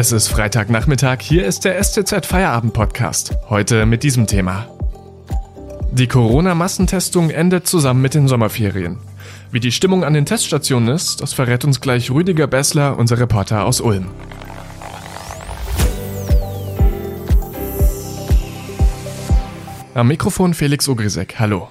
Es ist Freitagnachmittag, hier ist der STZ Feierabend Podcast. Heute mit diesem Thema. Die Corona-Massentestung endet zusammen mit den Sommerferien. Wie die Stimmung an den Teststationen ist, das verrät uns gleich Rüdiger Bessler, unser Reporter aus Ulm. Am Mikrofon Felix Ogrisek, hallo.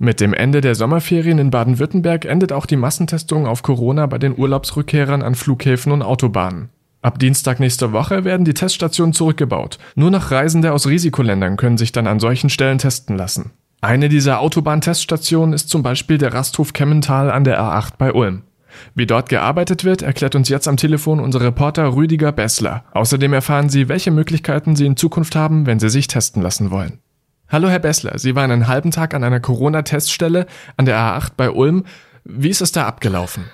Mit dem Ende der Sommerferien in Baden-Württemberg endet auch die Massentestung auf Corona bei den Urlaubsrückkehrern an Flughäfen und Autobahnen. Ab Dienstag nächste Woche werden die Teststationen zurückgebaut. Nur noch Reisende aus Risikoländern können sich dann an solchen Stellen testen lassen. Eine dieser Autobahnteststationen ist zum Beispiel der Rasthof Kemmental an der A8 bei Ulm. Wie dort gearbeitet wird, erklärt uns jetzt am Telefon unser Reporter Rüdiger Bessler. Außerdem erfahren Sie, welche Möglichkeiten Sie in Zukunft haben, wenn Sie sich testen lassen wollen. Hallo Herr Bessler, Sie waren einen halben Tag an einer Corona-Teststelle an der A8 bei Ulm. Wie ist es da abgelaufen?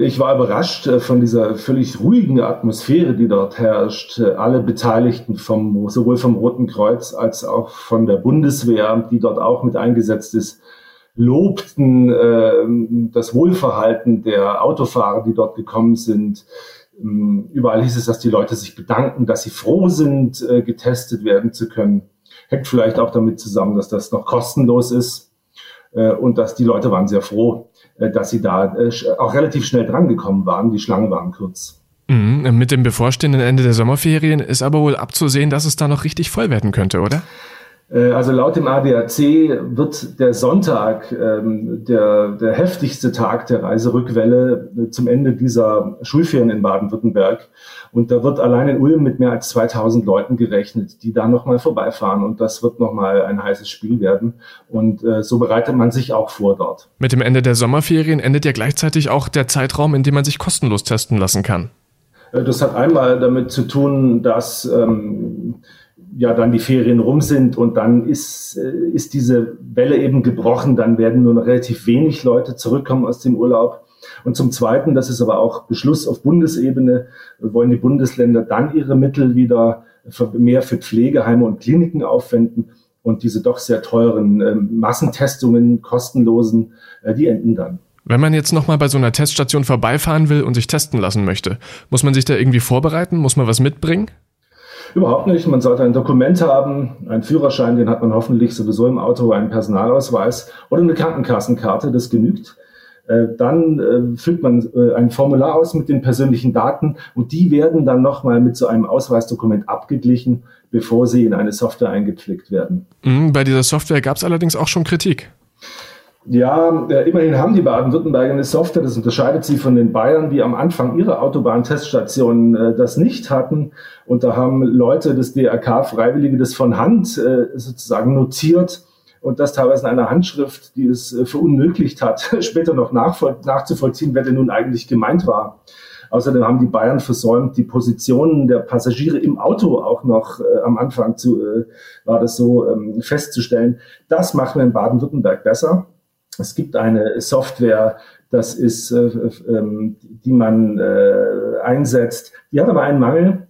Ich war überrascht äh, von dieser völlig ruhigen Atmosphäre, die dort herrscht. Äh, alle Beteiligten vom, sowohl vom Roten Kreuz als auch von der Bundeswehr, die dort auch mit eingesetzt ist, lobten äh, das Wohlverhalten der Autofahrer, die dort gekommen sind. Ähm, überall hieß es, dass die Leute sich bedanken, dass sie froh sind, äh, getestet werden zu können. Hängt vielleicht auch damit zusammen, dass das noch kostenlos ist und dass die Leute waren sehr froh, äh, dass sie da äh, auch relativ schnell drangekommen waren. Die Schlange waren kurz. Mhm, mit dem bevorstehenden Ende der Sommerferien ist aber wohl abzusehen, dass es da noch richtig voll werden könnte, oder? Äh, also laut dem ADAC wird der Sonntag ähm, der, der heftigste Tag der Reiserückwelle äh, zum Ende dieser Schulferien in Baden-Württemberg. Und da wird allein in Ulm mit mehr als 2000 Leuten gerechnet, die da nochmal vorbeifahren. Und das wird nochmal ein heißes Spiel werden. Und äh, so bereitet man sich auch vor dort. Mit dem Ende der Sommerferien endet ja gleichzeitig auch der Zeitraum, in dem man sich kostenlos testen lassen kann. Äh, das hat einmal damit zu tun, dass ähm, ja dann die Ferien rum sind und dann ist, äh, ist diese Welle eben gebrochen. Dann werden nur noch relativ wenig Leute zurückkommen aus dem Urlaub. Und zum Zweiten, das ist aber auch Beschluss auf Bundesebene, wollen die Bundesländer dann ihre Mittel wieder mehr für Pflegeheime und Kliniken aufwenden. Und diese doch sehr teuren äh, Massentestungen, kostenlosen, äh, die enden dann. Wenn man jetzt nochmal bei so einer Teststation vorbeifahren will und sich testen lassen möchte, muss man sich da irgendwie vorbereiten? Muss man was mitbringen? Überhaupt nicht. Man sollte ein Dokument haben, einen Führerschein, den hat man hoffentlich sowieso im Auto, einen Personalausweis oder eine Krankenkassenkarte, das genügt. Äh, dann äh, füllt man äh, ein Formular aus mit den persönlichen Daten und die werden dann nochmal mit so einem Ausweisdokument abgeglichen, bevor sie in eine Software eingepflegt werden. Mhm, bei dieser Software gab es allerdings auch schon Kritik. Ja, äh, immerhin haben die Baden-Württemberger eine Software, das unterscheidet sie von den Bayern, die am Anfang ihrer Autobahnteststationen äh, das nicht hatten. Und da haben Leute des DRK Freiwillige das von Hand äh, sozusagen notiert und das teilweise in einer Handschrift, die es äh, verunmöglicht hat, später noch nachzuvollziehen, wer denn nun eigentlich gemeint war. Außerdem haben die Bayern versäumt, die Positionen der Passagiere im Auto auch noch äh, am Anfang zu, äh, war das so ähm, festzustellen. Das machen wir in Baden-Württemberg besser. Es gibt eine Software, das ist, äh, äh, die man äh, einsetzt. Die hat aber einen Mangel.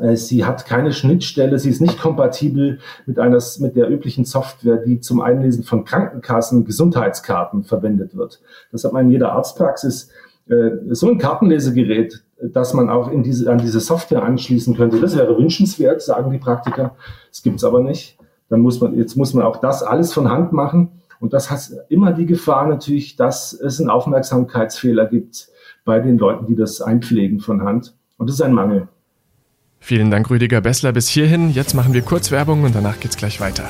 Äh, sie hat keine Schnittstelle, sie ist nicht kompatibel mit einer, mit der üblichen Software, die zum Einlesen von Krankenkassen Gesundheitskarten verwendet wird. Das hat man in jeder Arztpraxis. Äh, so ein Kartenlesegerät, dass man auch in diese, an diese Software anschließen könnte, das wäre wünschenswert, sagen die Praktiker. Das gibt's aber nicht. Dann muss man, jetzt muss man auch das alles von Hand machen. Und das hat immer die Gefahr natürlich, dass es einen Aufmerksamkeitsfehler gibt bei den Leuten, die das einpflegen von Hand. Und das ist ein Mangel. Vielen Dank, Rüdiger Bessler, bis hierhin. Jetzt machen wir kurz Werbung und danach geht's gleich weiter.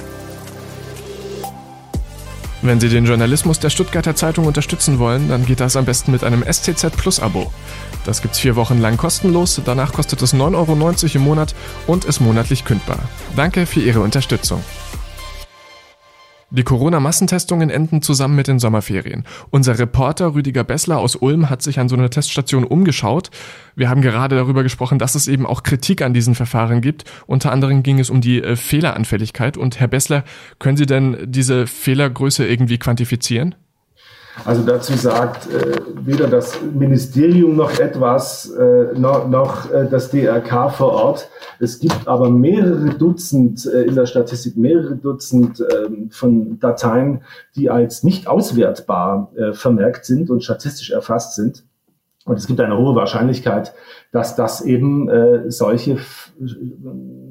Wenn Sie den Journalismus der Stuttgarter Zeitung unterstützen wollen, dann geht das am besten mit einem STZ Plus Abo. Das gibt's vier Wochen lang kostenlos, danach kostet es 9,90 Euro im Monat und ist monatlich kündbar. Danke für Ihre Unterstützung. Die Corona-Massentestungen enden zusammen mit den Sommerferien. Unser Reporter Rüdiger Bessler aus Ulm hat sich an so einer Teststation umgeschaut. Wir haben gerade darüber gesprochen, dass es eben auch Kritik an diesen Verfahren gibt. Unter anderem ging es um die äh, Fehleranfälligkeit. Und Herr Bessler, können Sie denn diese Fehlergröße irgendwie quantifizieren? Also dazu sagt äh, weder das Ministerium noch etwas, äh, noch, noch äh, das DRK vor Ort. Es gibt aber mehrere Dutzend äh, in der Statistik, mehrere Dutzend äh, von Dateien, die als nicht auswertbar äh, vermerkt sind und statistisch erfasst sind. Und es gibt eine hohe Wahrscheinlichkeit, dass das eben äh, solche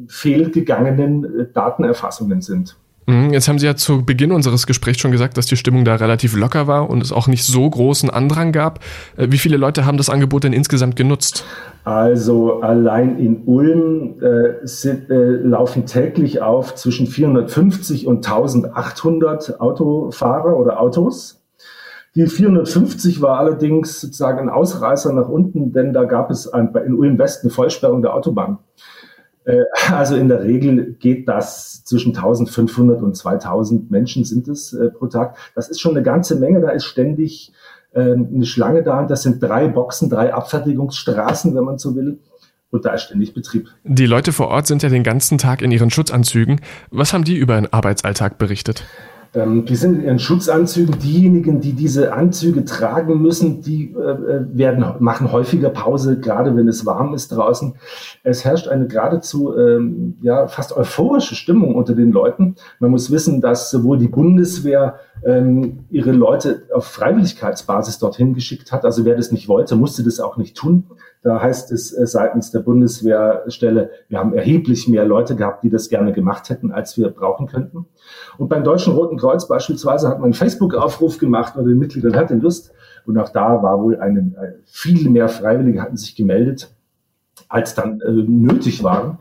fehlgegangenen äh, Datenerfassungen sind. Mhm, jetzt haben Sie ja zu Beginn unseres Gesprächs schon gesagt, dass die Stimmung da relativ locker war und es auch nicht so großen Andrang gab. Äh, wie viele Leute haben das Angebot denn insgesamt genutzt? Also allein in Ulm äh, sind, äh, laufen täglich auf zwischen 450 und 1800 Autofahrer oder Autos. Die 450 war allerdings sozusagen ein Ausreißer nach unten, denn da gab es ein, in Ulm West eine Vollsperrung der Autobahn. Äh, also in der Regel geht das zwischen 1500 und 2000 Menschen sind es äh, pro Tag. Das ist schon eine ganze Menge. Da ist ständig äh, eine Schlange da. Und das sind drei Boxen, drei Abfertigungsstraßen, wenn man so will. Und da ist ständig Betrieb. Die Leute vor Ort sind ja den ganzen Tag in ihren Schutzanzügen. Was haben die über den Arbeitsalltag berichtet? Ähm, die sind in ihren Schutzanzügen. Diejenigen, die diese Anzüge tragen müssen, die äh, äh, werden, machen häufiger Pause, gerade wenn es warm ist draußen. Es herrscht eine geradezu ähm, ja, fast euphorische Stimmung unter den Leuten. Man muss wissen, dass sowohl die Bundeswehr ähm, ihre Leute auf Freiwilligkeitsbasis dorthin geschickt hat. Also wer das nicht wollte, musste das auch nicht tun. Da heißt es äh, seitens der Bundeswehrstelle, wir haben erheblich mehr Leute gehabt, die das gerne gemacht hätten, als wir brauchen könnten. Und beim Deutschen Roten Kreuz beispielsweise hat man einen Facebook-Aufruf gemacht oder den Mitgliedern hat den Lust. Und auch da war wohl eine, äh, viel mehr Freiwillige hatten sich gemeldet, als dann äh, nötig waren.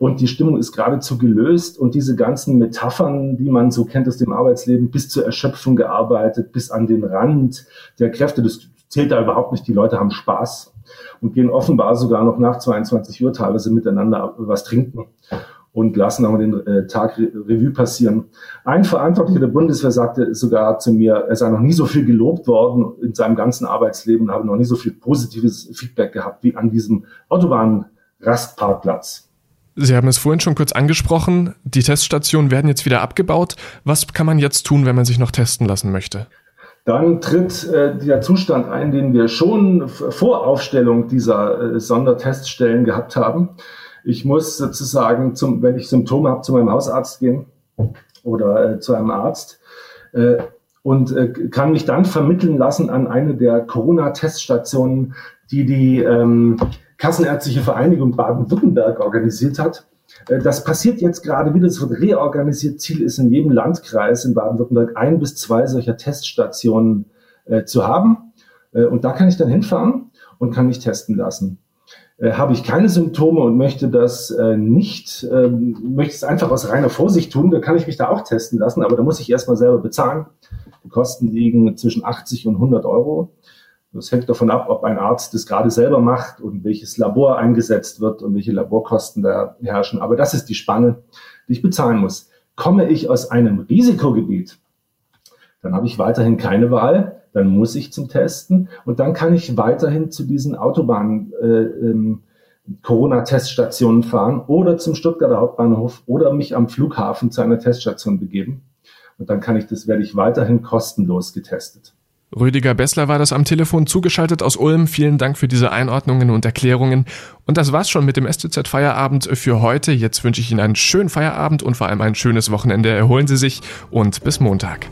Und die Stimmung ist geradezu gelöst und diese ganzen Metaphern, die man so kennt aus dem Arbeitsleben, bis zur Erschöpfung gearbeitet, bis an den Rand der Kräfte, das zählt da überhaupt nicht. Die Leute haben Spaß und gehen offenbar sogar noch nach 22 Uhr teilweise miteinander was trinken und lassen auch den äh, Tag Revue passieren. Ein Verantwortlicher der Bundeswehr sagte sogar zu mir, er sei noch nie so viel gelobt worden in seinem ganzen Arbeitsleben und habe noch nie so viel positives Feedback gehabt wie an diesem Autobahnrastparkplatz. Sie haben es vorhin schon kurz angesprochen. Die Teststationen werden jetzt wieder abgebaut. Was kann man jetzt tun, wenn man sich noch testen lassen möchte? Dann tritt äh, der Zustand ein, den wir schon vor Aufstellung dieser äh, Sonderteststellen gehabt haben. Ich muss sozusagen, zum, wenn ich Symptome habe, zu meinem Hausarzt gehen oder äh, zu einem Arzt äh, und äh, kann mich dann vermitteln lassen an eine der Corona-Teststationen, die die ähm, Kassenärztliche Vereinigung Baden-Württemberg organisiert hat. Äh, das passiert jetzt gerade wieder, es wird reorganisiert. Ziel ist in jedem Landkreis in Baden-Württemberg ein bis zwei solcher Teststationen äh, zu haben. Äh, und da kann ich dann hinfahren und kann mich testen lassen. Habe ich keine Symptome und möchte das nicht, ähm, möchte es einfach aus reiner Vorsicht tun, dann kann ich mich da auch testen lassen, aber da muss ich erstmal selber bezahlen. Die Kosten liegen zwischen 80 und 100 Euro. Das hängt davon ab, ob ein Arzt das gerade selber macht und welches Labor eingesetzt wird und welche Laborkosten da herrschen. Aber das ist die Spanne, die ich bezahlen muss. Komme ich aus einem Risikogebiet, dann habe ich weiterhin keine Wahl, dann muss ich zum Testen und dann kann ich weiterhin zu diesen Autobahn äh, ähm, Corona-Teststationen fahren oder zum Stuttgarter Hauptbahnhof oder mich am Flughafen zu einer Teststation begeben. Und dann kann ich das, werde ich weiterhin kostenlos getestet. Rüdiger Bessler war das am Telefon zugeschaltet aus Ulm. Vielen Dank für diese Einordnungen und Erklärungen. Und das war's schon mit dem STZ Feierabend für heute. Jetzt wünsche ich Ihnen einen schönen Feierabend und vor allem ein schönes Wochenende. Erholen Sie sich und bis Montag.